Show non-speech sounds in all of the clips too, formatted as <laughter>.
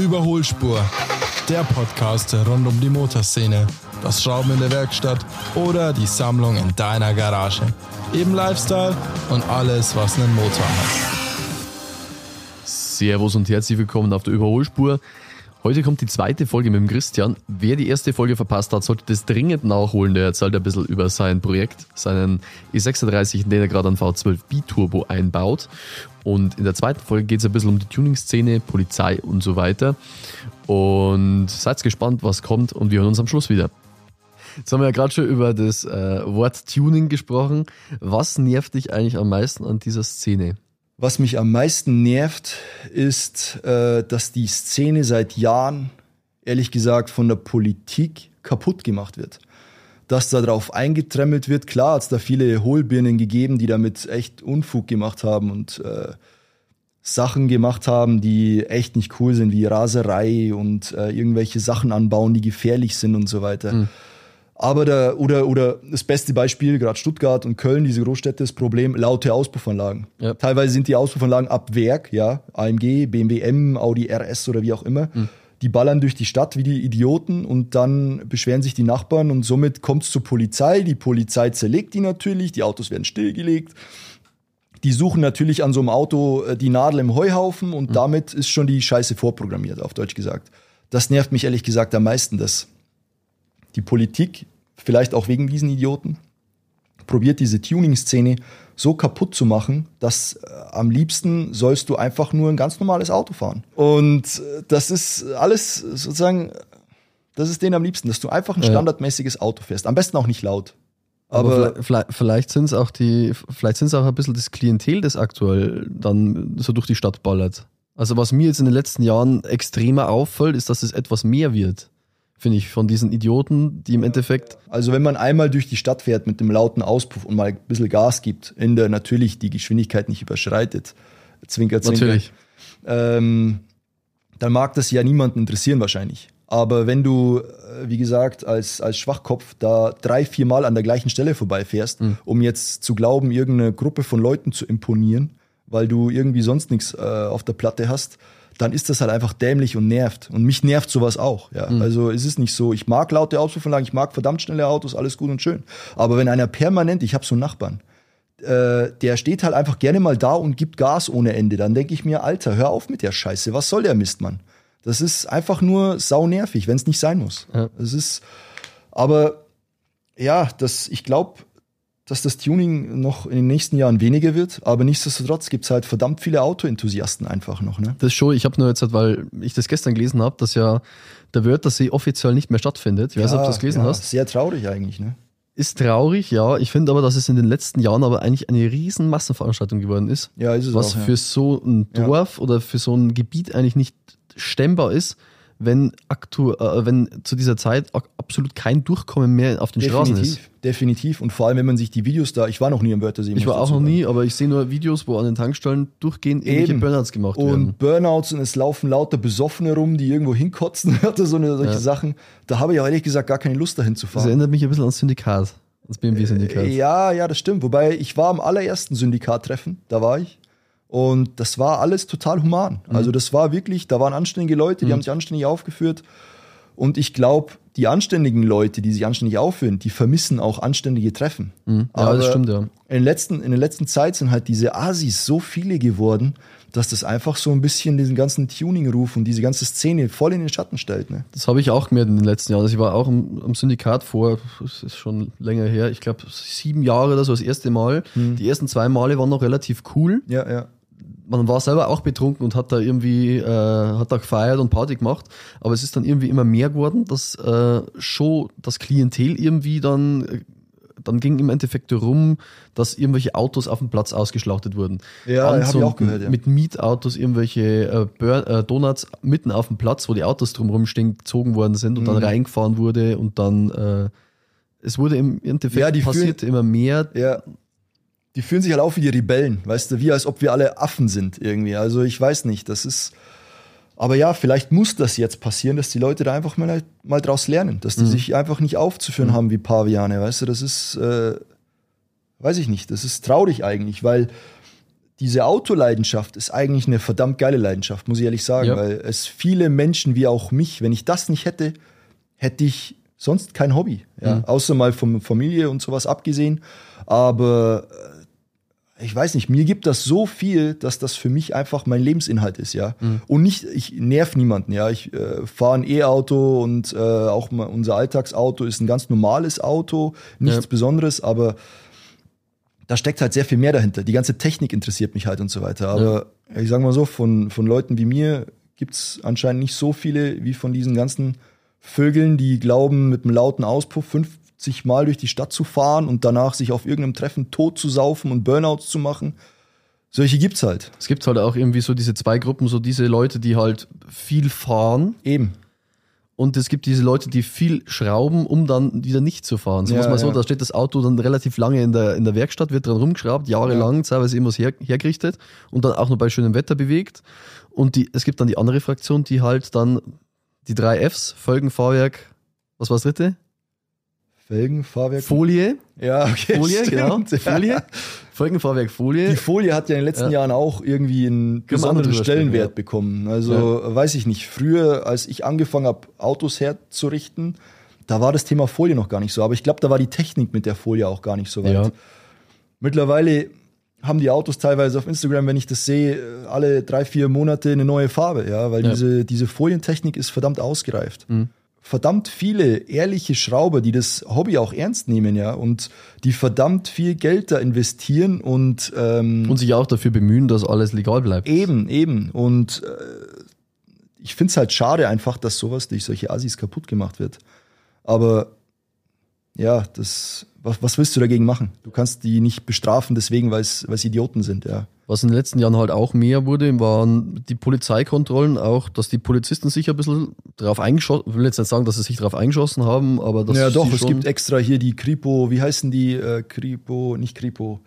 Überholspur, der Podcast rund um die Motorszene, das Schrauben in der Werkstatt oder die Sammlung in deiner Garage. Eben Lifestyle und alles, was einen Motor hat. Servus und herzlich willkommen auf der Überholspur. Heute kommt die zweite Folge mit dem Christian. Wer die erste Folge verpasst hat, sollte das dringend nachholen. Der erzählt ein bisschen über sein Projekt, seinen E36, den er gerade an V12 Biturbo einbaut. Und in der zweiten Folge geht es ein bisschen um die Tuning-Szene, Polizei und so weiter. Und seid gespannt, was kommt und wir hören uns am Schluss wieder. Jetzt haben wir ja gerade schon über das äh, Wort Tuning gesprochen. Was nervt dich eigentlich am meisten an dieser Szene? Was mich am meisten nervt, ist, äh, dass die Szene seit Jahren, ehrlich gesagt, von der Politik kaputt gemacht wird. Dass da drauf eingetremmelt wird. Klar hat es da viele Hohlbirnen gegeben, die damit echt Unfug gemacht haben und äh, Sachen gemacht haben, die echt nicht cool sind, wie Raserei und äh, irgendwelche Sachen anbauen, die gefährlich sind und so weiter. Mhm. Aber da, oder, oder das beste Beispiel, gerade Stuttgart und Köln, diese Großstädte, das Problem, laute Auspuffanlagen. Ja. Teilweise sind die Auspuffanlagen ab Werk, ja, AMG, BMW M, Audi RS oder wie auch immer. Mhm. Die ballern durch die Stadt wie die Idioten und dann beschweren sich die Nachbarn und somit kommt es zur Polizei. Die Polizei zerlegt die natürlich, die Autos werden stillgelegt. Die suchen natürlich an so einem Auto äh, die Nadel im Heuhaufen und mhm. damit ist schon die Scheiße vorprogrammiert, auf Deutsch gesagt. Das nervt mich ehrlich gesagt am meisten, dass die Politik, vielleicht auch wegen diesen Idioten, probiert diese Tuning-Szene so kaputt zu machen, dass äh, am liebsten sollst du einfach nur ein ganz normales Auto fahren. Und äh, das ist alles sozusagen, das ist denen am liebsten, dass du einfach ein standardmäßiges Auto fährst. Am besten auch nicht laut. Aber, Aber vielleicht, vielleicht sind es auch die, vielleicht sind es auch ein bisschen das Klientel, das aktuell dann so durch die Stadt ballert. Also was mir jetzt in den letzten Jahren extremer auffällt, ist, dass es etwas mehr wird finde ich, von diesen Idioten, die im Endeffekt. Also wenn man einmal durch die Stadt fährt mit dem lauten Auspuff und mal ein bisschen Gas gibt, in der natürlich die Geschwindigkeit nicht überschreitet, zwinker, zwinker. Natürlich. Ähm, dann mag das ja niemanden interessieren wahrscheinlich. Aber wenn du, äh, wie gesagt, als, als Schwachkopf da drei, vier Mal an der gleichen Stelle vorbeifährst, mhm. um jetzt zu glauben, irgendeine Gruppe von Leuten zu imponieren, weil du irgendwie sonst nichts äh, auf der Platte hast, dann ist das halt einfach dämlich und nervt. Und mich nervt sowas auch. Ja. Mhm. Also es ist nicht so, ich mag laute Auspuffanlagen, ich mag verdammt schnelle Autos, alles gut und schön. Aber wenn einer permanent, ich habe so einen Nachbarn, äh, der steht halt einfach gerne mal da und gibt Gas ohne Ende, dann denke ich mir, Alter, hör auf mit der Scheiße, was soll der Mist, Mann? Das ist einfach nur sau nervig, wenn es nicht sein muss. Ja. Das ist, aber ja, das, ich glaube, dass das Tuning noch in den nächsten Jahren weniger wird, aber nichtsdestotrotz gibt es halt verdammt viele Autoenthusiasten einfach noch. Ne? Das schon, ich habe nur jetzt, halt, weil ich das gestern gelesen habe, dass ja der Wörthersee offiziell nicht mehr stattfindet. Ich weiß nicht, ob du das gelesen ja, hast. Sehr traurig eigentlich, ne? Ist traurig, ja. Ich finde aber, dass es in den letzten Jahren aber eigentlich eine riesen Massenveranstaltung geworden ist. Ja, ist es Was auch, ja. für so ein Dorf ja. oder für so ein Gebiet eigentlich nicht stemmbar ist wenn, aktu äh, wenn zu dieser Zeit absolut kein Durchkommen mehr auf den definitiv, Straßen ist. Definitiv. Und vor allem, wenn man sich die Videos da, ich war noch nie im Wörthersee. Ich war auch noch nie, aber ich sehe nur Videos, wo an den Tankstellen durchgehend ähnliche Burnouts gemacht und werden. Und Burnouts und es laufen lauter Besoffene rum, die irgendwo hinkotzen, <laughs> so eine, solche ja. Sachen. Da habe ich auch ehrlich gesagt gar keine Lust dahin zu fahren. Das erinnert mich ein bisschen ans Syndikat. Das BMW-Syndikat. Äh, ja, ja, das stimmt. Wobei ich war am allerersten Syndikat-Treffen, da war ich. Und das war alles total human. Mhm. Also das war wirklich, da waren anständige Leute, die mhm. haben sich anständig aufgeführt. Und ich glaube, die anständigen Leute, die sich anständig aufführen, die vermissen auch anständige Treffen. Mhm. Ja, Aber das stimmt, ja. In, den letzten, in der letzten Zeit sind halt diese Asis so viele geworden, dass das einfach so ein bisschen diesen ganzen Tuning-Ruf und diese ganze Szene voll in den Schatten stellt. Ne? Das habe ich auch gemerkt in den letzten Jahren. Also ich war auch im, im Syndikat vor, das ist schon länger her, ich glaube sieben Jahre oder so das erste Mal. Mhm. Die ersten zwei Male waren noch relativ cool. Ja, ja man war selber auch betrunken und hat da irgendwie, äh, hat da gefeiert und Party gemacht, aber es ist dann irgendwie immer mehr geworden, dass äh, schon das Klientel irgendwie dann, äh, dann ging im Endeffekt rum, dass irgendwelche Autos auf dem Platz ausgeschlachtet wurden. Ja, habe ich auch gehört, ja. Mit Mietautos irgendwelche äh, äh, Donuts mitten auf dem Platz, wo die Autos drumherum stehen, gezogen worden sind und mhm. dann reingefahren wurde und dann äh, es wurde im Endeffekt ja, die passiert immer mehr. Ja, die fühlen sich halt auf wie die Rebellen, weißt du, wie als ob wir alle Affen sind irgendwie. Also ich weiß nicht, das ist. Aber ja, vielleicht muss das jetzt passieren, dass die Leute da einfach mal, mal draus lernen, dass die mhm. sich einfach nicht aufzuführen mhm. haben wie Paviane, weißt du, das ist, äh, weiß ich nicht, das ist traurig eigentlich, weil diese Autoleidenschaft ist eigentlich eine verdammt geile Leidenschaft, muss ich ehrlich sagen, Ja. weil es viele Menschen wie auch mich, wenn ich das nicht hätte, hätte ich sonst kein Hobby, ja, Mhm. außer mal von Familie und sowas abgesehen. Aber äh, ich weiß nicht, mir gibt das so viel, dass das für mich einfach mein Lebensinhalt ist, ja. Mhm. Und nicht, ich nerv niemanden, ja. Ich äh, fahre ein E-Auto und äh, auch mal unser Alltagsauto ist ein ganz normales Auto, nichts Ja. Besonderes, aber da steckt halt sehr viel mehr dahinter. Die ganze Technik interessiert mich halt und so weiter. Aber ich sag mal so, von, von Leuten wie mir gibt's anscheinend nicht so viele wie von diesen ganzen Vögeln, die glauben, mit einem lauten Auspuff 50 Mal durch die Stadt zu fahren und danach sich auf irgendeinem Treffen tot zu saufen und Burnouts zu machen. Solche gibt's halt. Es gibt halt auch irgendwie so diese zwei Gruppen, so diese Leute, die halt viel fahren Eben. und es gibt diese Leute, die viel schrauben, um dann wieder nicht zu fahren. So Ja, muss man so, ja. da steht das Auto dann relativ lange in der, in der Werkstatt, wird dran rumgeschraubt, jahrelang, teilweise immer her, hergerichtet und dann auch noch bei schönem Wetter bewegt. Und die, es gibt dann die andere Fraktion, die halt dann die drei Fs, Folgen, Fahrwerk, was war das dritte? Felgen, Fahrwerk. Folie, ja, okay. Folie, stimmt, genau, ja. Folie, Folgenfahrwerk, Folie. Die Folie hat ja in den letzten Ja. Jahren auch irgendwie einen besonderen Stellenwert sprechen, bekommen. Also weiß ich nicht. Früher, als ich angefangen habe, Autos herzurichten, da war das Thema Folie noch gar nicht so. Aber ich glaube, da war die Technik mit der Folie auch gar nicht so weit. Ja. Mittlerweile haben die Autos teilweise auf Instagram, wenn ich das sehe, alle drei, vier Monate eine neue Farbe, ja, weil Ja. diese, diese Folientechnik ist verdammt ausgereift. Mhm. Verdammt viele ehrliche Schrauber, die das Hobby auch ernst nehmen, ja, und die verdammt viel Geld da investieren und, ähm, Und sich auch dafür bemühen, dass alles legal bleibt. Eben, eben. Und äh, ich finde es halt schade einfach, dass sowas durch solche Assis kaputt gemacht wird. Aber ja, das, was, was willst du dagegen machen? Du kannst die nicht bestrafen, deswegen, weil es Idioten sind, ja. Was in den letzten Jahren halt auch mehr wurde, waren die Polizeikontrollen, auch, dass die Polizisten sich ein bisschen drauf eingeschossen, ich will jetzt nicht sagen, dass sie sich drauf eingeschossen haben, aber dass ja, doch, es gibt extra hier die Kripo, wie heißen die? Äh, Kripo, nicht Kripo,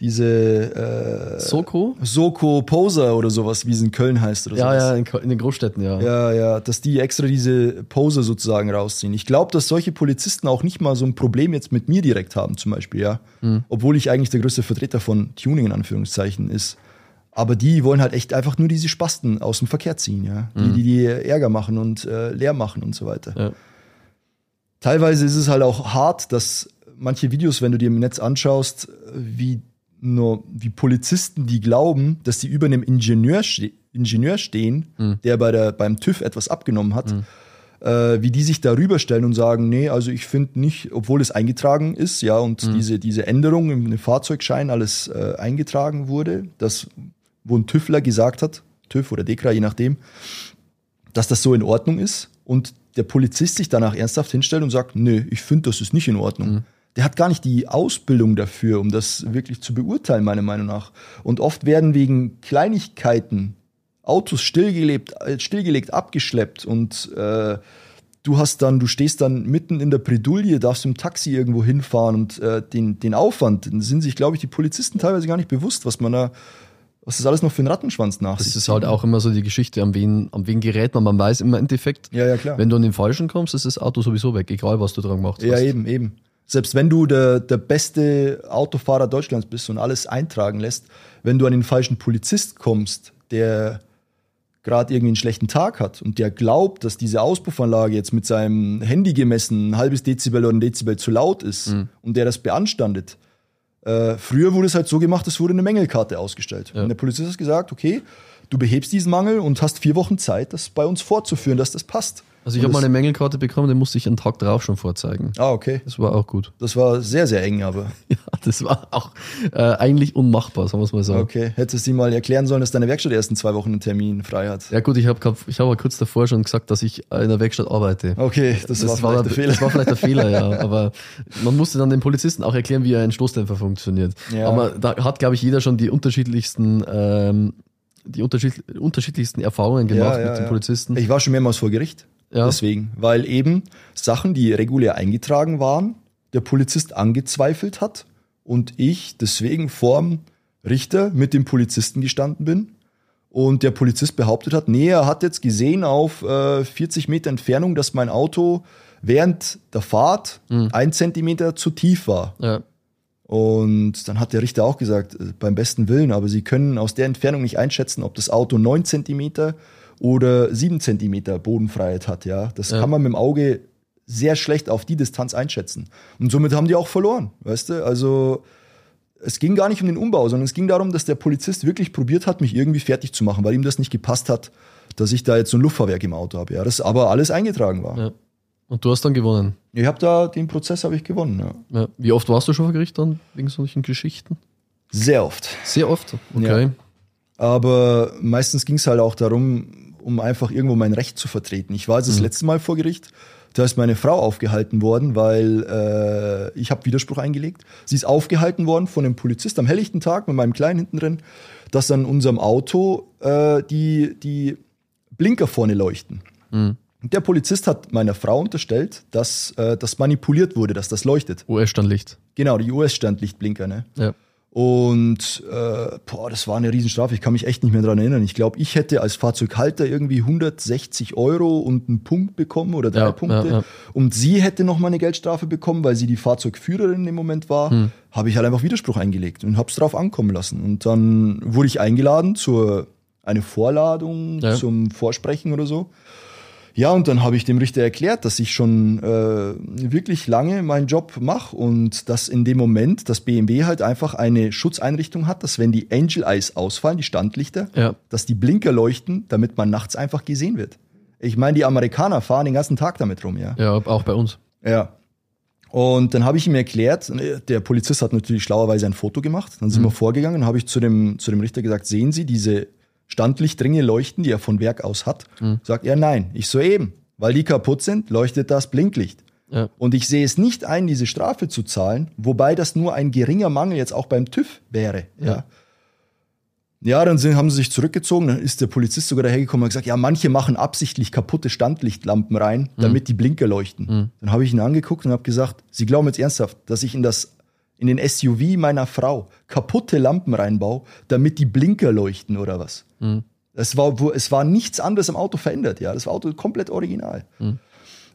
diese äh, Soko? Soko Poser oder sowas, wie es in Köln heißt oder Ja, sowas. ja, in, den Großstädten, ja. Ja, ja, dass die extra diese Pose sozusagen rausziehen. Ich glaube, dass solche Polizisten auch nicht mal so ein Problem jetzt mit mir direkt haben, zum Beispiel, ja. Obwohl ich eigentlich der größte Vertreter von Tuning in Anführungszeichen ist. Aber die wollen halt echt einfach nur diese Spasten aus dem Verkehr ziehen, ja. Die, die, die Ärger machen und äh, leer machen und so weiter. Ja. Teilweise ist es halt auch hart, dass manche Videos, wenn du dir im Netz anschaust, wie nur wie Polizisten, die glauben, dass sie über einem Ingenieur, ste Ingenieur stehen, der bei der, beim TÜV etwas abgenommen hat, äh, wie die sich darüber stellen und sagen, nee, also ich finde nicht, obwohl es eingetragen ist, ja, und diese, diese Änderung im, Fahrzeugschein alles äh, eingetragen wurde, das, wo ein TÜVler gesagt hat, TÜV oder DEKRA, je nachdem, dass das so in Ordnung ist und der Polizist sich danach ernsthaft hinstellt und sagt, nö, ich finde, das ist nicht in Ordnung. Der hat gar nicht die Ausbildung dafür, um das wirklich zu beurteilen, meiner Meinung nach. Und oft werden wegen Kleinigkeiten Autos stillgelebt, äh, stillgelegt, abgeschleppt und äh, du hast dann, du stehst dann mitten in der Bredouille, darfst im Taxi irgendwo hinfahren und äh, den, den Aufwand, sind sich, glaube ich, die Polizisten teilweise gar nicht bewusst, was man da, was das alles noch für einen Rattenschwanz nach Das ist halt auch immer so die Geschichte, an wen, an wen gerät man. Man weiß im Endeffekt, Ja, ja, wenn du an den Falschen kommst, ist das Auto sowieso weg, egal was du dran gemacht hast. Ja, eben, eben. Selbst wenn du der, der beste Autofahrer Deutschlands bist und alles eintragen lässt, wenn du an den falschen Polizist kommst, der gerade irgendwie einen schlechten Tag hat und der glaubt, dass diese Auspuffanlage jetzt mit seinem Handy gemessen ein halbes Dezibel oder ein Dezibel zu laut ist und der das beanstandet. Äh, früher wurde es halt so gemacht, es wurde eine Mängelkarte ausgestellt. Und der Polizist hat gesagt, okay, du behebst diesen Mangel und hast vier Wochen Zeit, das bei uns vorzuführen, dass das passt. Also ich habe mal das- eine Mängelkarte bekommen, den musste ich einen Tag drauf schon vorzeigen. Ah, okay. Das war auch gut. Das war sehr, sehr eng, aber <laughs> Ja, das war auch äh, eigentlich unmachbar, sagen wir es mal so. Okay, hättest du ihm mal erklären sollen, dass deine Werkstatt erst in zwei Wochen einen Termin frei hat. Ja gut, ich habe ich hab kurz davor schon gesagt, dass ich in der Werkstatt arbeite. Okay, das, war vielleicht der Fehler. Das war vielleicht der Fehler, ja. <laughs> Aber man musste dann den Polizisten auch erklären, wie ein Stoßdämpfer funktioniert. Ja. Aber da hat, glaube ich, jeder schon die unterschiedlichsten, ähm, die unterschied unterschiedlichsten Erfahrungen gemacht mit den Polizisten. Ich war schon mehrmals vor Gericht. Ja. Deswegen, weil eben Sachen, die regulär eingetragen waren, der Polizist angezweifelt hat und ich deswegen vorm Richter mit dem Polizisten gestanden bin und der Polizist behauptet hat, nee, er hat jetzt gesehen auf äh, 40 Meter Entfernung, dass mein Auto während der Fahrt Mhm. ein Zentimeter zu tief war. ja. Und dann hat der Richter auch gesagt, äh, beim besten Willen, aber Sie können aus der Entfernung nicht einschätzen, ob das Auto neun Zentimeter oder sieben Zentimeter Bodenfreiheit hat. Ja, das Ja. kann man mit dem Auge sehr schlecht auf die Distanz einschätzen. Und somit haben die auch verloren, weißt du? Also es ging gar nicht um den Umbau, sondern es ging darum, dass der Polizist wirklich probiert hat, mich irgendwie fertig zu machen, weil ihm das nicht gepasst hat, dass ich da jetzt so ein Luftfahrwerk im Auto habe. Ja, das aber alles eingetragen war. Ja. Und du hast dann gewonnen. Ich habe da den Prozess habe ich gewonnen. Ja. Ja. Wie oft warst du schon vor Gericht dann wegen solchen Geschichten? Sehr oft. Sehr oft. Okay. Aber meistens ging es halt auch darum, um einfach irgendwo mein Recht zu vertreten. Ich war jetzt das letzte Mal vor Gericht, da ist meine Frau aufgehalten worden, weil äh, ich habe Widerspruch eingelegt. Sie ist aufgehalten worden von einem Polizist am helllichten Tag mit meinem Kleinen hinten drin, dass an unserem Auto äh, die, die Blinker vorne leuchten. Und der Polizist hat meiner Frau unterstellt, dass äh, das manipuliert wurde, dass das leuchtet. US-Standlicht. Genau, die US-Standlichtblinker, ne? Ja. Und äh, boah, das war eine Riesenstrafe. Ich kann mich echt nicht mehr dran erinnern. Ich glaube, ich hätte als Fahrzeughalter irgendwie 160 Euro und einen Punkt bekommen oder drei Ja, Punkte. ja, ja. Und sie hätte noch mal eine Geldstrafe bekommen, weil sie die Fahrzeugführerin im Moment war. Hm. Habe ich halt einfach Widerspruch eingelegt und habe es drauf ankommen lassen. Und dann wurde ich eingeladen zur eine Vorladung zum Vorsprechen oder so. Ja, und dann habe ich dem Richter erklärt, dass ich schon äh, wirklich lange meinen Job mache und dass in dem Moment das BMW halt einfach eine Schutzeinrichtung hat, dass wenn die Angel Eyes ausfallen, die Standlichter, Ja. dass die Blinker leuchten, damit man nachts einfach gesehen wird. Ich meine, die Amerikaner fahren den ganzen Tag damit rum, ja. Ja, auch bei uns. Ja. Und dann habe ich ihm erklärt, der Polizist hat natürlich schlauerweise ein Foto gemacht. Dann sind wir vorgegangen und habe ich zu dem, zu dem Richter gesagt, sehen Sie diese Standlichtringe leuchten, die er von Werk aus hat? Sagt er, nein. Ich so eben, weil die kaputt sind, leuchtet das Blinklicht. Ja. Und ich sehe es nicht ein, diese Strafe zu zahlen, wobei das nur ein geringer Mangel jetzt auch beim TÜV wäre. Ja. Ja, dann sind, haben sie sich zurückgezogen, dann ist der Polizist sogar dahergekommen und hat gesagt, ja, manche machen absichtlich kaputte Standlichtlampen rein, damit die Blinker leuchten. Dann habe ich ihn angeguckt und habe gesagt, Sie glauben jetzt ernsthaft, dass ich in das in den SUV meiner Frau kaputte Lampen reinbaue, damit die Blinker leuchten oder was? Es war, es war nichts anderes am Auto verändert, ja. Das Auto komplett original.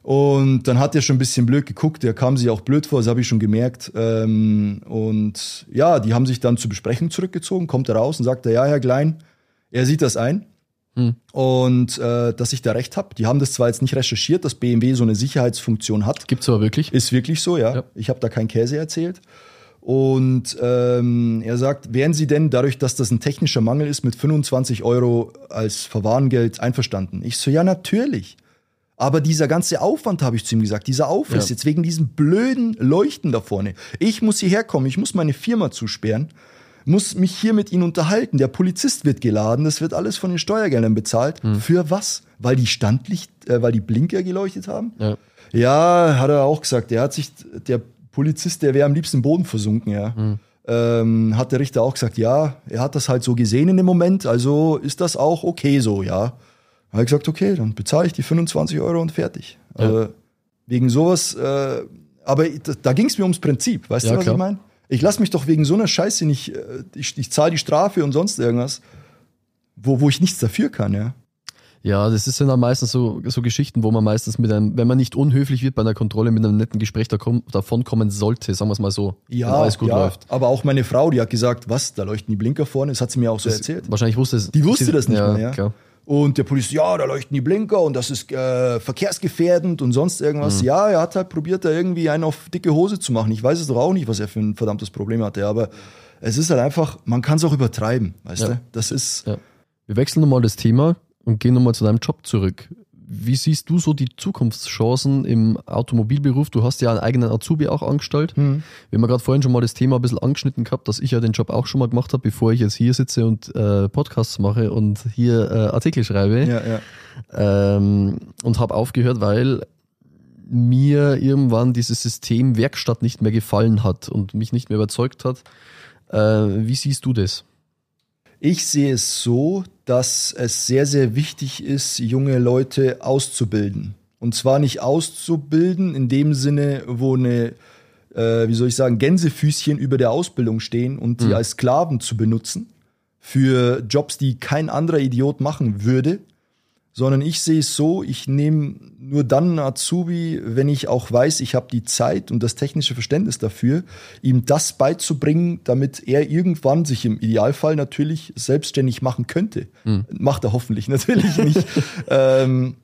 Und dann hat er schon ein bisschen blöd geguckt, der kam sich auch blöd vor, das habe ich schon gemerkt. Ähm, und ja, die haben sich dann zur Besprechung zurückgezogen, kommt er raus und sagt, ja, Herr Klein, er sieht das ein. Und äh, dass ich da recht habe. Die haben das zwar jetzt nicht recherchiert, dass BMW so eine Sicherheitsfunktion hat. Gibt's aber wirklich. Ist wirklich so, ja. Ja. Ich habe da keinen Käse erzählt. Und ähm, er sagt, wären Sie denn dadurch, dass das ein technischer Mangel ist, mit 25 Euro als Verwarngeld einverstanden? Ich so, ja, natürlich. Aber dieser ganze Aufwand, habe ich zu ihm gesagt, dieser Aufriss, Ja. jetzt wegen diesem blöden Leuchten da vorne. Ich muss hierher kommen, ich muss meine Firma zusperren, muss mich hier mit Ihnen unterhalten. Der Polizist wird geladen, das wird alles von den Steuergeldern bezahlt. Hm. Für was? Weil die Standlicht, äh, weil die Blinker geleuchtet haben? Ja. Ja, hat er auch gesagt. Der hat sich, der Polizist, der wäre am liebsten im Boden versunken, ja. Ähm, hat der Richter auch gesagt, ja, er hat das halt so gesehen in dem Moment, also ist das auch okay so, ja. Hat gesagt, okay, dann bezahle ich die 25 Euro und fertig. Ja. Aber wegen sowas, äh, aber da, da ging es mir ums Prinzip, weißt Ja, du, was klar. ich meine? Ich lasse mich doch wegen so einer Scheiße nicht, äh, ich, ich zahle die Strafe und sonst irgendwas, wo, wo ich nichts dafür kann, ja. Ja, das ist dann meistens so, so Geschichten, wo man meistens mit einem, wenn man nicht unhöflich wird bei einer Kontrolle, mit einem netten Gespräch da komm, davon kommen sollte, sagen wir es mal so. Ja, wenn alles gut ja, läuft. aber auch meine Frau, die hat gesagt, was, da leuchten die Blinker vorne, das hat sie mir auch so erzählt. Wahrscheinlich wusste es. Die wusste das nicht ja, mehr, ja. Klar. Und der Polizist, ja, da leuchten die Blinker und das ist äh, verkehrsgefährdend und sonst Mhm. irgendwas. Ja, er hat halt probiert, da irgendwie einen auf dicke Hose zu machen. Ich weiß es doch auch nicht, was er für ein verdammtes Problem hatte, aber es ist halt einfach, man kann es auch übertreiben, weißt Ja. du? Das ist, Ja. Wir wechseln nochmal das Thema und gehen nochmal zu deinem Job zurück. Wie siehst du so die Zukunftschancen im Automobilberuf? Du hast ja einen eigenen Azubi auch angestellt. Hm. Wir haben ja gerade vorhin schon mal das Thema ein bisschen angeschnitten gehabt, dass ich ja den Job auch schon mal gemacht habe, bevor ich jetzt hier sitze und äh, Podcasts mache und hier äh, Artikel schreibe. ja, ja. ähm, und habe aufgehört, weil mir irgendwann dieses System Werkstatt nicht mehr gefallen hat und mich nicht mehr überzeugt hat. Äh, wie siehst du das? Ich sehe es so, dass es sehr, sehr wichtig ist, junge Leute auszubilden. Und zwar nicht auszubilden in dem Sinne, wo eine, äh, wie soll ich sagen, Gänsefüßchen über der Ausbildung stehen und die als Sklaven zu benutzen für Jobs, die kein anderer Idiot machen würde, sondern ich sehe es so, ich nehme nur dann einen Azubi, wenn ich auch weiß, ich habe die Zeit und das technische Verständnis dafür, ihm das beizubringen, damit er irgendwann sich im Idealfall natürlich selbstständig machen könnte. Hm. Macht er hoffentlich <laughs> natürlich nicht. ähm,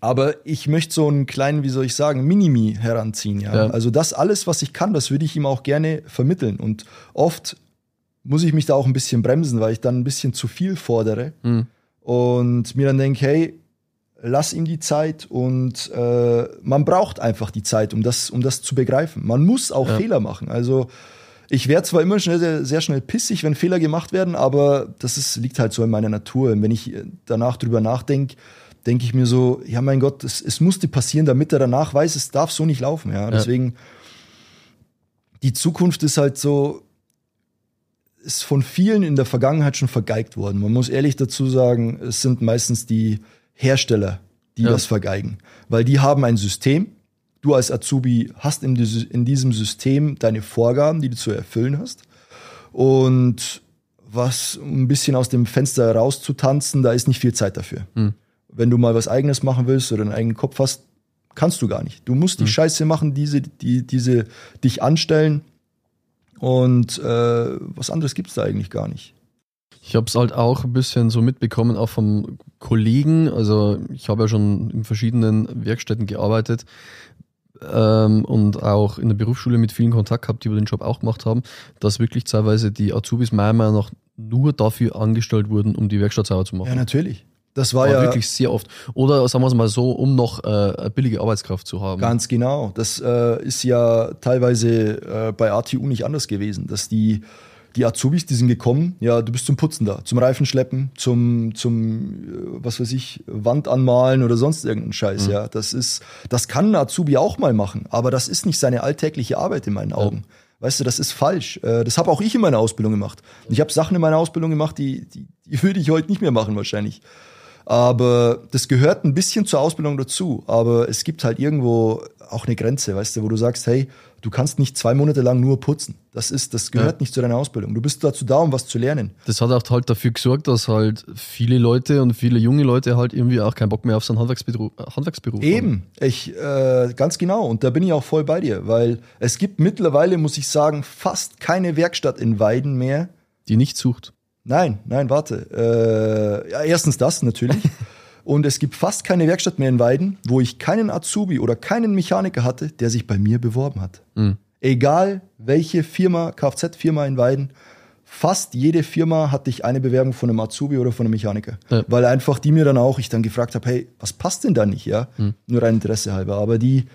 aber ich möchte so einen kleinen, wie soll ich sagen, Minimi heranziehen. Ja? Ja. Also das alles, was ich kann, das würde ich ihm auch gerne vermitteln. Und oft muss ich mich da auch ein bisschen bremsen, weil ich dann ein bisschen zu viel fordere Hm. Und mir dann denke, hey, lass ihm die Zeit und äh, man braucht einfach die Zeit, um das, um das zu begreifen. Man muss auch Ja. Fehler machen. Also ich werde zwar immer schnell, sehr, sehr schnell pissig, wenn Fehler gemacht werden, aber das ist, liegt halt so in meiner Natur. Und wenn ich äh, danach drüber nachdenke, denke ich mir so, ja mein Gott, es, es musste passieren, damit er danach weiß, es darf so nicht laufen. Ja? Deswegen, die Zukunft ist halt so, ist von vielen in der Vergangenheit schon vergeigt worden. Man muss ehrlich dazu sagen, es sind meistens die Hersteller, die Ja. das vergeigen. Weil die haben ein System. Du als Azubi hast in, in diesem System deine Vorgaben, die du zu erfüllen hast. Und was um ein bisschen aus dem Fenster rauszutanzen, da ist nicht viel Zeit dafür. Hm. Wenn du mal was eigenes machen willst oder einen eigenen Kopf hast, kannst du gar nicht. Du musst die Scheiße machen, diese, die, diese dich anstellen. Und äh, was anderes gibt's da eigentlich gar nicht. Ich habe es halt auch ein bisschen so mitbekommen, auch vom Kollegen. Also ich habe ja schon in verschiedenen Werkstätten gearbeitet ähm, und auch in der Berufsschule mit vielen Kontakt gehabt, die über den Job auch gemacht haben, dass wirklich teilweise die Azubis meiner Meinung nach nur dafür angestellt wurden, um die Werkstatt sauber zu machen. Ja, natürlich. Das war Aber ja wirklich sehr oft. Oder sagen wir es mal so, um noch äh, billige Arbeitskraft zu haben. ganz genau. Das äh, ist ja teilweise äh, bei ATU nicht anders gewesen, dass die die Azubis, die sind gekommen, ja, du bist zum Putzen da, zum Reifenschleppen, zum, zum, äh, was weiß ich, Wand anmalen oder sonst irgendeinen Scheiß, ja. Das ist, das kann ein Azubi auch mal machen, aber das ist nicht seine alltägliche Arbeit in meinen Augen. Weißt du, das ist falsch. Äh, Das habe auch ich in meiner Ausbildung gemacht. Ich habe Sachen in meiner Ausbildung gemacht, die, die, die würde ich heute nicht mehr machen wahrscheinlich. Aber das gehört ein bisschen zur Ausbildung dazu. Aber es gibt halt irgendwo auch eine Grenze, weißt du, wo du sagst, hey, du kannst nicht zwei Monate lang nur putzen. Das ist, das gehört Ja. nicht zu deiner Ausbildung. Du bist dazu da, um was zu lernen. Das hat auch halt dafür gesorgt, dass halt viele Leute und viele junge Leute halt irgendwie auch keinen Bock mehr auf so einen Handwerksberuf, Handwerksberuf haben. Eben, ich äh, ganz genau. Und da bin ich auch voll bei dir, weil es gibt mittlerweile, muss ich sagen, fast keine Werkstatt in Weiden mehr. Die nicht sucht. Nein, nein, warte. Äh, ja, erstens das natürlich. <laughs> Und es gibt fast keine Werkstatt mehr in Weiden, wo ich keinen Azubi oder keinen Mechaniker hatte, der sich bei mir beworben hat. Mhm. Egal welche Firma, Kfz-Firma in Weiden, fast jede Firma hatte ich eine Bewerbung von einem Azubi oder von einem Mechaniker. Ja. Weil einfach die mir dann auch, ich dann gefragt habe, hey, was passt denn da nicht, ja? Nur rein Interesse halber. Aber die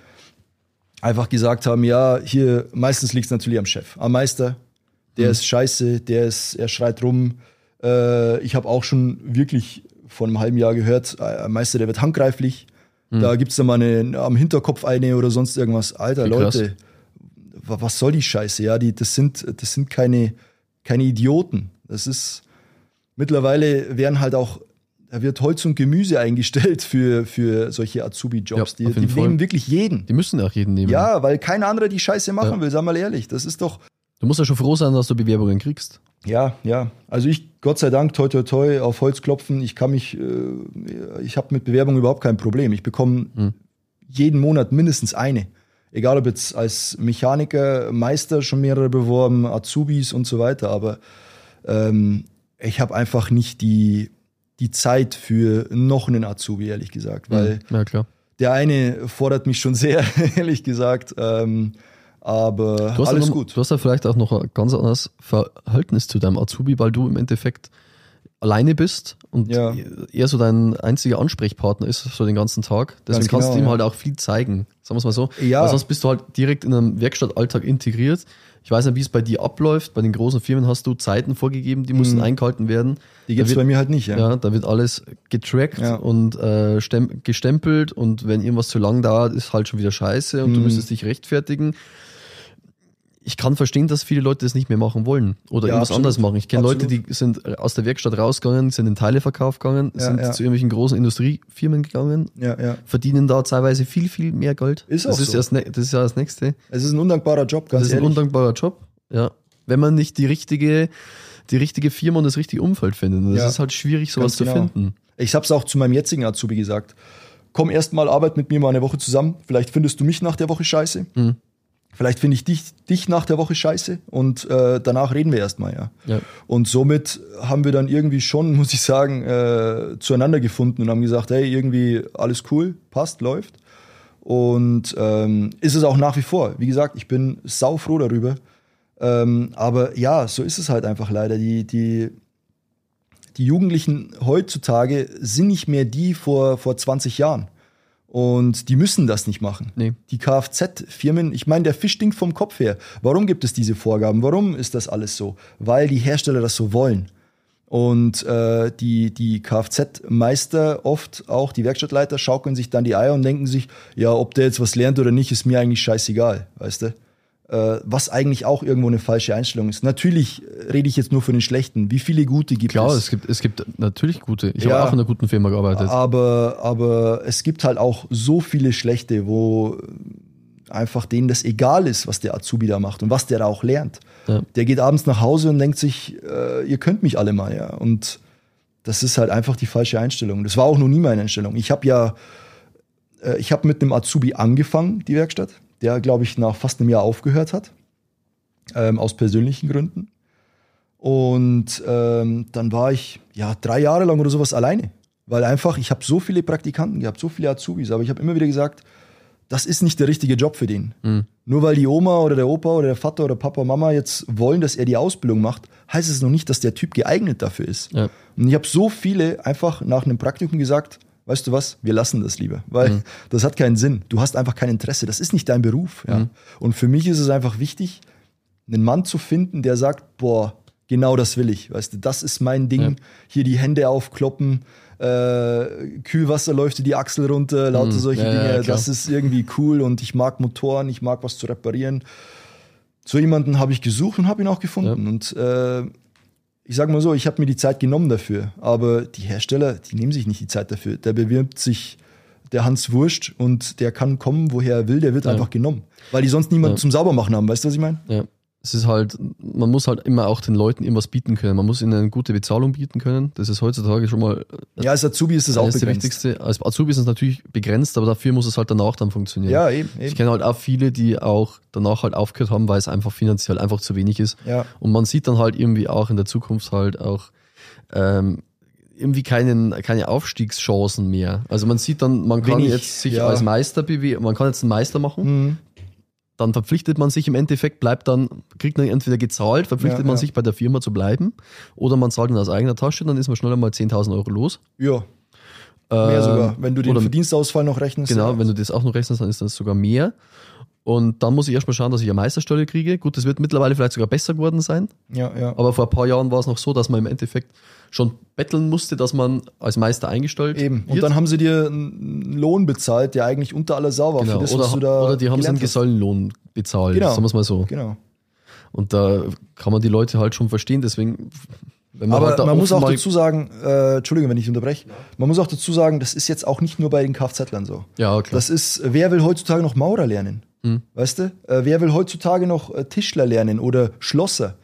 einfach gesagt haben, ja, hier, meistens liegt es natürlich am Chef, am Meister, der ist scheiße, der ist, er schreit rum. Äh, ich habe auch schon wirklich vor einem halben Jahr gehört, äh, ein Meister, der wird handgreiflich. Da gibt's dann mal eine, am Hinterkopf eine oder sonst irgendwas. Alter, Wie. Leute, wa- was soll die Scheiße? Ja, die, das sind, das sind keine, keine Idioten. Das ist, mittlerweile werden halt auch, da wird Holz und Gemüse <laughs> eingestellt für, für solche Azubi-Jobs. Ja, die die nehmen wirklich jeden. Die müssen auch jeden nehmen. Ja, weil kein anderer die Scheiße machen Ja. will, sag mal ehrlich. Das ist doch, Du musst ja schon froh sein, dass du Bewerbungen kriegst. ja, ja. Also ich, Gott sei Dank, toi toi toi, auf Holz klopfen, ich kann mich, äh, ich habe mit Bewerbung überhaupt kein Problem. Ich bekomme Hm. jeden Monat mindestens eine. Egal ob jetzt als Mechaniker, Meister schon mehrere beworben, Azubis und so weiter, aber ähm, ich habe einfach nicht die, die Zeit für noch einen Azubi, ehrlich gesagt, weil Mhm. Ja, klar. der eine fordert mich schon sehr, <laughs> ehrlich gesagt. Ähm, aber Du hast, alles ja noch, gut. du hast ja vielleicht auch noch ein ganz anderes Verhältnis zu deinem Azubi, weil du im Endeffekt alleine bist und Ja. er so dein einziger Ansprechpartner ist so den ganzen Tag. Deswegen Ganz kannst genau, du ihm ja. halt auch viel zeigen. Sagen wir es mal so. Ja. Weil sonst bist du halt direkt in einem Werkstattalltag integriert. Ich weiß nicht, wie es bei dir abläuft. Bei den großen Firmen hast du Zeiten vorgegeben, die müssen eingehalten werden. Mhm. Die gibt's wird- bei mir halt nicht, ja. Ja, da wird alles getrackt und äh, stem- gestempelt und wenn irgendwas zu lang dauert, ist halt schon wieder scheiße und du Mhm. müsstest dich rechtfertigen. Ich kann verstehen, dass viele Leute das nicht mehr machen wollen oder Ja, irgendwas absolut. anderes machen. Ich kenne Leute, die sind aus der Werkstatt rausgegangen, sind in Teileverkauf gegangen, Ja, sind ja. zu irgendwelchen großen Industriefirmen gegangen, verdienen da teilweise viel, viel mehr Geld. Ist das auch ist so. erst ne das ist ja das Nächste. Es ist ein undankbarer Job, ganz das ist ein ehrlich. undankbarer Job. Ja. Wenn man nicht die richtige, die richtige Firma und das richtige Umfeld findet. Das ist halt schwierig, sowas Ganz zu genau. finden. Ich habe es auch zu meinem jetzigen Azubi gesagt. Komm erst mal, arbeit mit mir mal eine Woche zusammen. Vielleicht findest du mich nach der Woche scheiße. Mhm. Vielleicht finde ich dich, dich nach der Woche scheiße und äh, danach reden wir erstmal, ja. Ja. Und somit haben wir dann irgendwie schon, <laughs> muss ich sagen, äh, zueinander gefunden und haben gesagt, hey, irgendwie alles cool, passt, läuft. Und ähm, ist es auch nach wie vor. Wie gesagt, ich bin saufroh darüber. Ähm, aber ja, so ist es halt einfach leider. Die, die, die Jugendlichen heutzutage sind nicht mehr die vor, vor 20 Jahren. Und die müssen das nicht machen. Nee. Die Kfz-Firmen, ich meine, der Fisch stinkt vom Kopf her. Warum gibt es diese Vorgaben? Warum ist das alles so? Weil die Hersteller das so wollen. Und äh, die, die Kfz-Meister, oft auch die Werkstattleiter, schaukeln sich dann die Eier und denken sich, ja, ob der jetzt was lernt oder nicht, ist mir eigentlich scheißegal, weißt du? Äh, was eigentlich auch irgendwo eine falsche Einstellung ist. Natürlich rede ich jetzt nur von den Schlechten. Wie viele gute gibt Klar, es? es gibt, es gibt natürlich gute. Ich Ja. habe auch in einer guten Firma gearbeitet. Aber, aber es gibt halt auch so viele Schlechte, wo einfach denen das egal ist, was der Azubi da macht und was der da auch lernt. Ja. Der geht abends nach Hause und denkt sich, äh, ihr könnt mich alle mal, ja. Und das ist halt einfach die falsche Einstellung. Das war auch noch nie meine Einstellung. Ich habe ja, äh, ich habe mit einem Azubi angefangen, die Werkstatt, der, glaube ich, nach fast einem Jahr aufgehört hat, ähm, aus persönlichen Gründen. Und ähm, dann war ich ja drei Jahre lang oder sowas alleine. Weil einfach, ich habe so viele Praktikanten gehabt, so viele Azubis, aber ich habe immer wieder gesagt, das ist nicht der richtige Job für den. Nur weil die Oma oder der Opa oder der Vater oder Papa, Mama jetzt wollen, dass er die Ausbildung macht, heißt es noch nicht, dass der Typ geeignet dafür ist. Ja. Und ich habe so viele einfach nach einem Praktikum gesagt, weißt du was, wir lassen das lieber, weil das hat keinen Sinn. Du hast einfach kein Interesse, das ist nicht dein Beruf. Ja. Und für mich ist es einfach wichtig, einen Mann zu finden, der sagt, boah, genau das will ich, weißt du, das ist mein Ding, Ja. hier die Hände aufkloppen, äh, Kühlwasser läuft dir die Achsel runter, lauter solche Mhm. ja, ja, Dinge, das ist irgendwie cool und ich mag Motoren, ich mag was zu reparieren. So jemanden habe ich gesucht und habe ihn auch gefunden und äh, ich sage mal so, ich habe mir die Zeit genommen dafür, aber die Hersteller, die nehmen sich nicht die Zeit dafür. Der bewirbt sich der Hans Wurscht und der kann kommen, woher er will, der wird einfach genommen. Weil die sonst niemanden zum Saubermachen haben, weißt du, was ich meine? Ja. Es ist halt, man muss halt immer auch den Leuten irgendwas bieten können. Man muss ihnen eine gute Bezahlung bieten können. Das ist heutzutage schon mal Ja, als Azubi ist das auch begrenzt. wichtigste. Als Azubi ist es natürlich begrenzt, aber dafür muss es halt danach dann funktionieren. Ja, eben, Ich eben. kenne halt auch viele, die auch danach halt aufgehört haben, weil es einfach finanziell einfach zu wenig ist. Ja. Und man sieht dann halt irgendwie auch in der Zukunft halt auch ähm, irgendwie keinen, keine Aufstiegschancen mehr. Also man sieht dann, man kann Wenig, jetzt sich ja. als Meister bewegen, man kann jetzt einen Meister machen, Mhm. Dann verpflichtet man sich im Endeffekt, bleibt dann, kriegt man entweder gezahlt, verpflichtet Ja, man ja. sich bei der Firma zu bleiben, oder man zahlt ihn aus eigener Tasche, dann ist man schneller mal 10.000 Euro los. Ja, mehr Ähm, sogar. Wenn du den oder- Verdienstausfall noch rechnest. Genau, ja. wenn du das auch noch rechnest, dann ist das sogar mehr. Und dann muss ich erstmal schauen, dass ich eine Meisterstelle kriege. Gut, das wird mittlerweile vielleicht sogar besser geworden sein. ja, ja. Aber vor ein paar Jahren war es noch so, dass man im Endeffekt schon betteln musste, dass man als Meister eingestellt Eben. Und wird. dann haben sie dir einen Lohn bezahlt, der eigentlich unter aller Sau war genau. für das, oder, was du da oder die haben sie einen. Gesellenlohn bezahlt, Genau. sagen wir es mal so. Genau. Und da kann man die Leute halt schon verstehen, deswegen, wenn man Aber halt man muss auch dazu sagen, äh, Entschuldigung, wenn ich unterbreche, man muss auch dazu sagen, das ist jetzt auch nicht nur bei den Kfz-Lern so. Ja, klar. Das ist, wer will heutzutage noch Maurer lernen? Hm. Weißt du? Äh, wer will heutzutage noch äh, Tischler lernen oder Schlosser?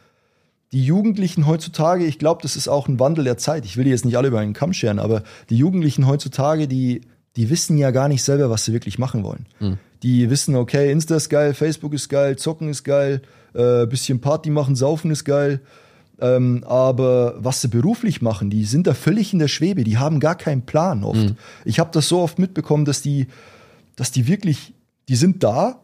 Die Jugendlichen heutzutage, ich glaube, das ist auch ein Wandel der Zeit. Ich will die jetzt nicht alle über einen Kamm scheren, aber die Jugendlichen heutzutage, die, die wissen ja gar nicht selber, was sie wirklich machen wollen. Hm. Die wissen, okay, Insta ist geil, Facebook ist geil, Zocken ist geil, äh, bisschen Party machen, Saufen ist geil. Ähm, aber was sie beruflich machen, die sind da völlig in der Schwebe, die haben gar keinen Plan oft. Ich habe das so oft mitbekommen, dass die, dass die wirklich, die sind da,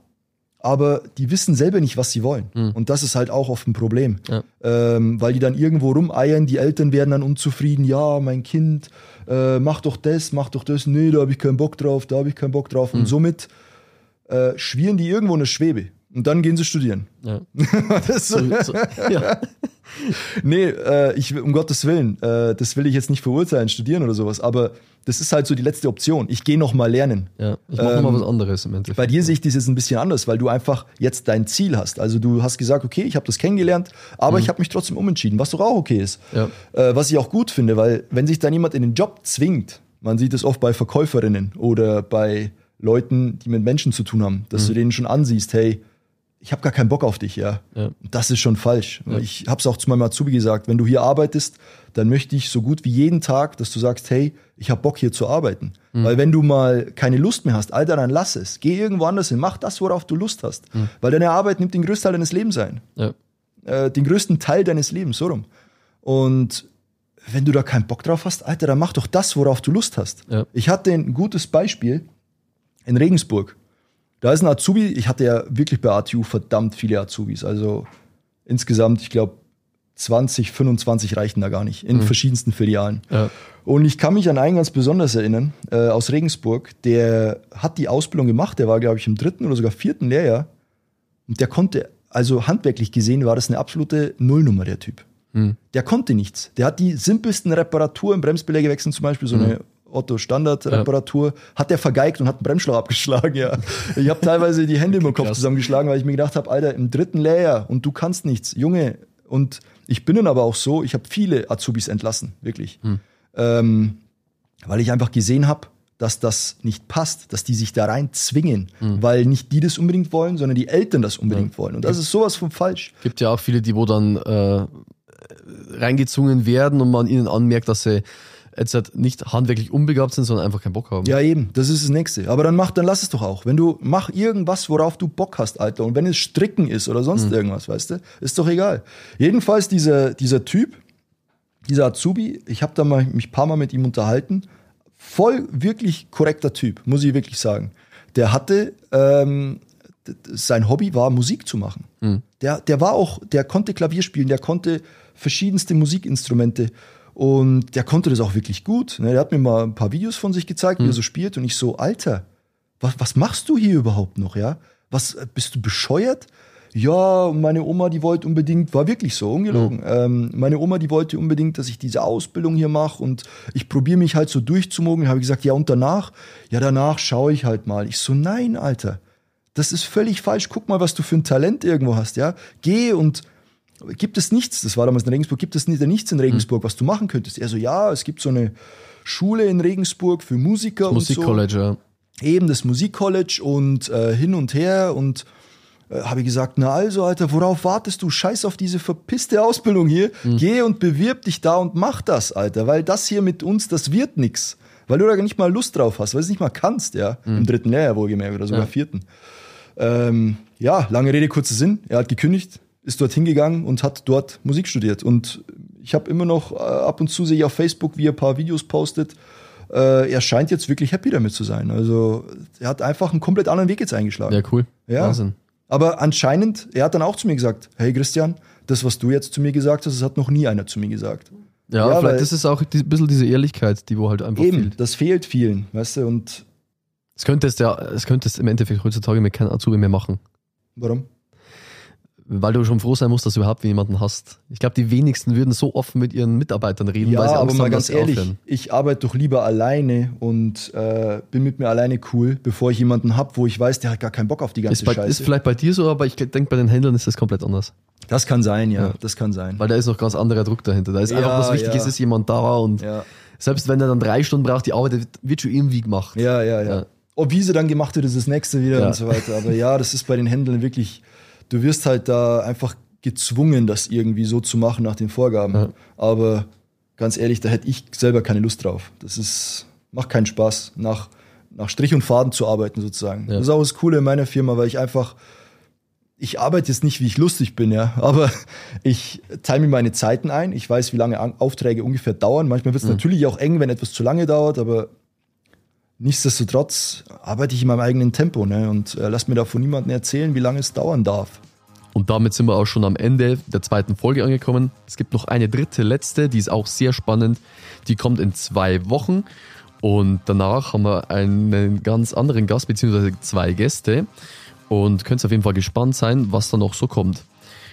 aber die wissen selber nicht, was sie wollen. Und das ist halt auch oft ein Problem. Ja. Ähm, weil die dann irgendwo rumeiern, die Eltern werden dann unzufrieden, ja, mein Kind, äh, mach doch das, mach doch das, nee, da habe ich keinen Bock drauf, da habe ich keinen Bock drauf. Und somit äh, schwirren die irgendwo in der Schwebe. Und dann gehen sie studieren. ja. <laughs> So, So, ja. <laughs> nee, äh, ich, um Gottes Willen, äh, das will ich jetzt nicht verurteilen, studieren oder sowas, aber das ist halt so die letzte Option. Ich gehe noch mal lernen. ja, ich mache Ähm, mal was anderes im Endeffekt. Bei dir sehe ich das jetzt ein bisschen anders, weil du einfach jetzt dein Ziel hast. Also du hast gesagt, okay, ich habe das kennengelernt, aber ich habe mich trotzdem umentschieden, was doch auch okay ist. Ja. Äh, was ich auch gut finde, weil wenn sich dann jemand in den Job zwingt, man sieht es oft bei Verkäuferinnen oder bei Leuten, die mit Menschen zu tun haben, dass du denen schon ansiehst, hey, ich habe gar keinen Bock auf dich, ja. Ja. Das ist schon falsch. Ich habe es auch zu meinem Azubi gesagt, wenn du hier arbeitest, dann möchte ich so gut wie jeden Tag, dass du sagst, hey, ich habe Bock hier zu arbeiten. Mhm. Weil wenn du mal keine Lust mehr hast, Alter, dann lass es. Geh irgendwo anders hin, mach das, worauf du Lust hast. Mhm. Weil deine Arbeit nimmt den größten Teil deines Lebens ein. Ja. Äh, den größten Teil deines Lebens, so rum. Und wenn du da keinen Bock drauf hast, Alter, dann mach doch das, worauf du Lust hast. Ja. Ich hatte ein gutes Beispiel in Regensburg. Da ist ein Azubi, ich hatte ja wirklich bei ATU verdammt viele Azubis. Also insgesamt, ich glaube, 20, 25 reichen da gar nicht, in verschiedensten Filialen. Ja. Und ich kann mich an einen ganz besonders erinnern, äh, aus Regensburg, der hat die Ausbildung gemacht, der war, glaube ich, im dritten oder sogar vierten Lehrjahr. Und der konnte, also handwerklich gesehen, war das eine absolute Nullnummer, der Typ. Der konnte nichts. Der hat die simpelsten Reparaturen, Bremsbeläge wechseln zum Beispiel, so eine Otto Standard Reparatur, hat der vergeigt und hat einen Bremsschlauch abgeschlagen, ja. Ich habe teilweise die Hände <laughs> im Kopf Krass. zusammengeschlagen, weil ich mir gedacht habe, Alter, im dritten Lehrjahr und du kannst nichts, Junge. Und ich bin dann aber auch so, ich habe viele Azubis entlassen, wirklich. Ähm, weil ich einfach gesehen habe, dass das nicht passt, dass die sich da rein zwingen, weil nicht die das unbedingt wollen, sondern die Eltern das unbedingt wollen. Und das ist sowas von falsch. Gibt ja auch viele, die wo dann äh, reingezwungen werden und man ihnen anmerkt, dass sie jetzt halt nicht handwerklich unbegabt sind, sondern einfach keinen Bock haben. Ja, eben, das ist das Nächste. Aber dann mach, dann lass es doch auch. Wenn du, mach irgendwas, worauf du Bock hast, Alter. Und wenn es Stricken ist oder sonst irgendwas, weißt du, ist doch egal. Jedenfalls dieser, dieser Typ, dieser Azubi, ich habe da mal, mich ein paar Mal mit ihm unterhalten, voll wirklich korrekter Typ, muss ich wirklich sagen. Der hatte, ähm, sein Hobby war Musik zu machen. Der, der war auch, der konnte Klavier spielen, der konnte verschiedenste Musikinstrumente und der konnte das auch wirklich gut. ne? Der hat mir mal ein paar Videos von sich gezeigt, wie er so spielt und ich so, Alter, was, was machst du hier überhaupt noch, ja? Was, äh, bist du bescheuert? Ja, meine Oma, die wollte unbedingt, war wirklich so, ungelogen. Ähm, meine Oma, die wollte unbedingt, dass ich diese Ausbildung hier mache und ich probiere mich halt so durchzumogeln. Habe ich gesagt, ja, und danach? Ja, danach schaue ich halt mal. Ich so, nein, Alter, das ist völlig falsch. Guck mal, was du für ein Talent irgendwo hast, ja? Geh und gibt es nichts, das war damals in Regensburg, gibt es nicht- nichts in Regensburg, was du machen könntest? Er so, ja, es gibt so eine Schule in Regensburg für Musiker und so Musikcollege, ja. eben das Musikcollege und äh, hin und her und äh, habe ich gesagt, na also, Alter, worauf wartest du? Scheiß auf diese verpisste Ausbildung hier. Geh und bewirb dich da und mach das, Alter, weil das hier mit uns, das wird nix. Weil du da nicht mal Lust drauf hast, weil du es nicht mal kannst, ja. Im dritten Lehrjahr wohlgemerkt oder sogar Ja. vierten. Ähm, ja, lange Rede, kurzer Sinn. Er hat gekündigt, ist dort hingegangen und hat dort Musik studiert. Und ich habe immer noch, äh, ab und zu sehe ich auf Facebook, wie er ein paar Videos postet. Äh, er scheint jetzt wirklich happy damit zu sein. Also er hat einfach einen komplett anderen Weg jetzt eingeschlagen. Ja, cool. Ja. Wahnsinn. Aber anscheinend, er hat dann auch zu mir gesagt, hey Christian, das, was du jetzt zu mir gesagt hast, das hat noch nie einer zu mir gesagt. Ja, Ja, vielleicht ist es auch die, ein bisschen diese Ehrlichkeit, die wo halt einfach Eben, fehlt. das fehlt vielen, weißt du, und Es könntest ja, es könntest im Endeffekt heutzutage mit keinem Azubi mehr machen. warum? Weil du schon froh sein musst, dass du überhaupt jemanden hast. Ich glaube, die wenigsten würden so offen mit ihren Mitarbeitern reden, Ja, weil sie aber Angst mal haben, ganz ehrlich, aufhören. ich arbeite doch lieber alleine und äh, bin mit mir alleine cool, bevor ich jemanden hab, wo ich weiß, der hat gar keinen Bock auf die ganze Ist, bei, Scheiße. ist vielleicht bei dir so, aber ich denke, bei den Händlern ist das komplett anders. das kann sein, ja, Ja. das kann sein. Weil da ist noch ganz anderer Druck dahinter. Da ist einfach, Ja, was wichtig ja. ist, jemand da und selbst wenn er dann drei Stunden braucht, die Arbeit wird, schon irgendwie gemacht. ja, ja. ja. Ob wie sie dann gemacht wird, ist das nächste wieder und so weiter. Aber ja, das ist bei den Händlern wirklich, du wirst halt da einfach gezwungen, das irgendwie so zu machen nach den Vorgaben. Ja. Aber ganz ehrlich, da hätte ich selber keine Lust drauf. Das ist, macht keinen Spaß, nach, nach Strich und Faden zu arbeiten sozusagen. Ja. Das ist auch das Coole in meiner Firma, weil ich einfach, ich arbeite jetzt nicht, wie ich lustig bin, ja, <laughs> aber ich teile mir meine Zeiten ein. Ich weiß, wie lange An- Aufträge ungefähr dauern. Manchmal wird es natürlich auch eng, wenn etwas zu lange dauert, aber nichtsdestotrotz arbeite ich in meinem eigenen Tempo ne? und äh, lass mir da von niemandem erzählen, wie lange es dauern darf. Und damit sind wir auch schon am Ende der zweiten Folge angekommen. Es gibt noch eine dritte, letzte, die ist auch sehr spannend. Die kommt in zwei Wochen. Und danach haben wir einen ganz anderen Gast, beziehungsweise zwei Gäste. Und könnt auf jeden Fall gespannt sein, was da noch so kommt.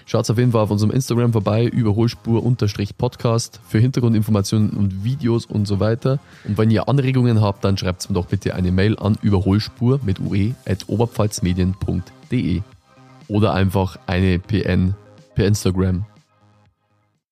Schaut auf jeden Fall auf unserem Instagram vorbei, überholspur-podcast für Hintergrundinformationen und Videos und so weiter. Und wenn ihr Anregungen habt, dann schreibt mir doch bitte eine Mail an überholspur mit ue at oberpfalzmedien.de oder einfach eine PN per Instagram.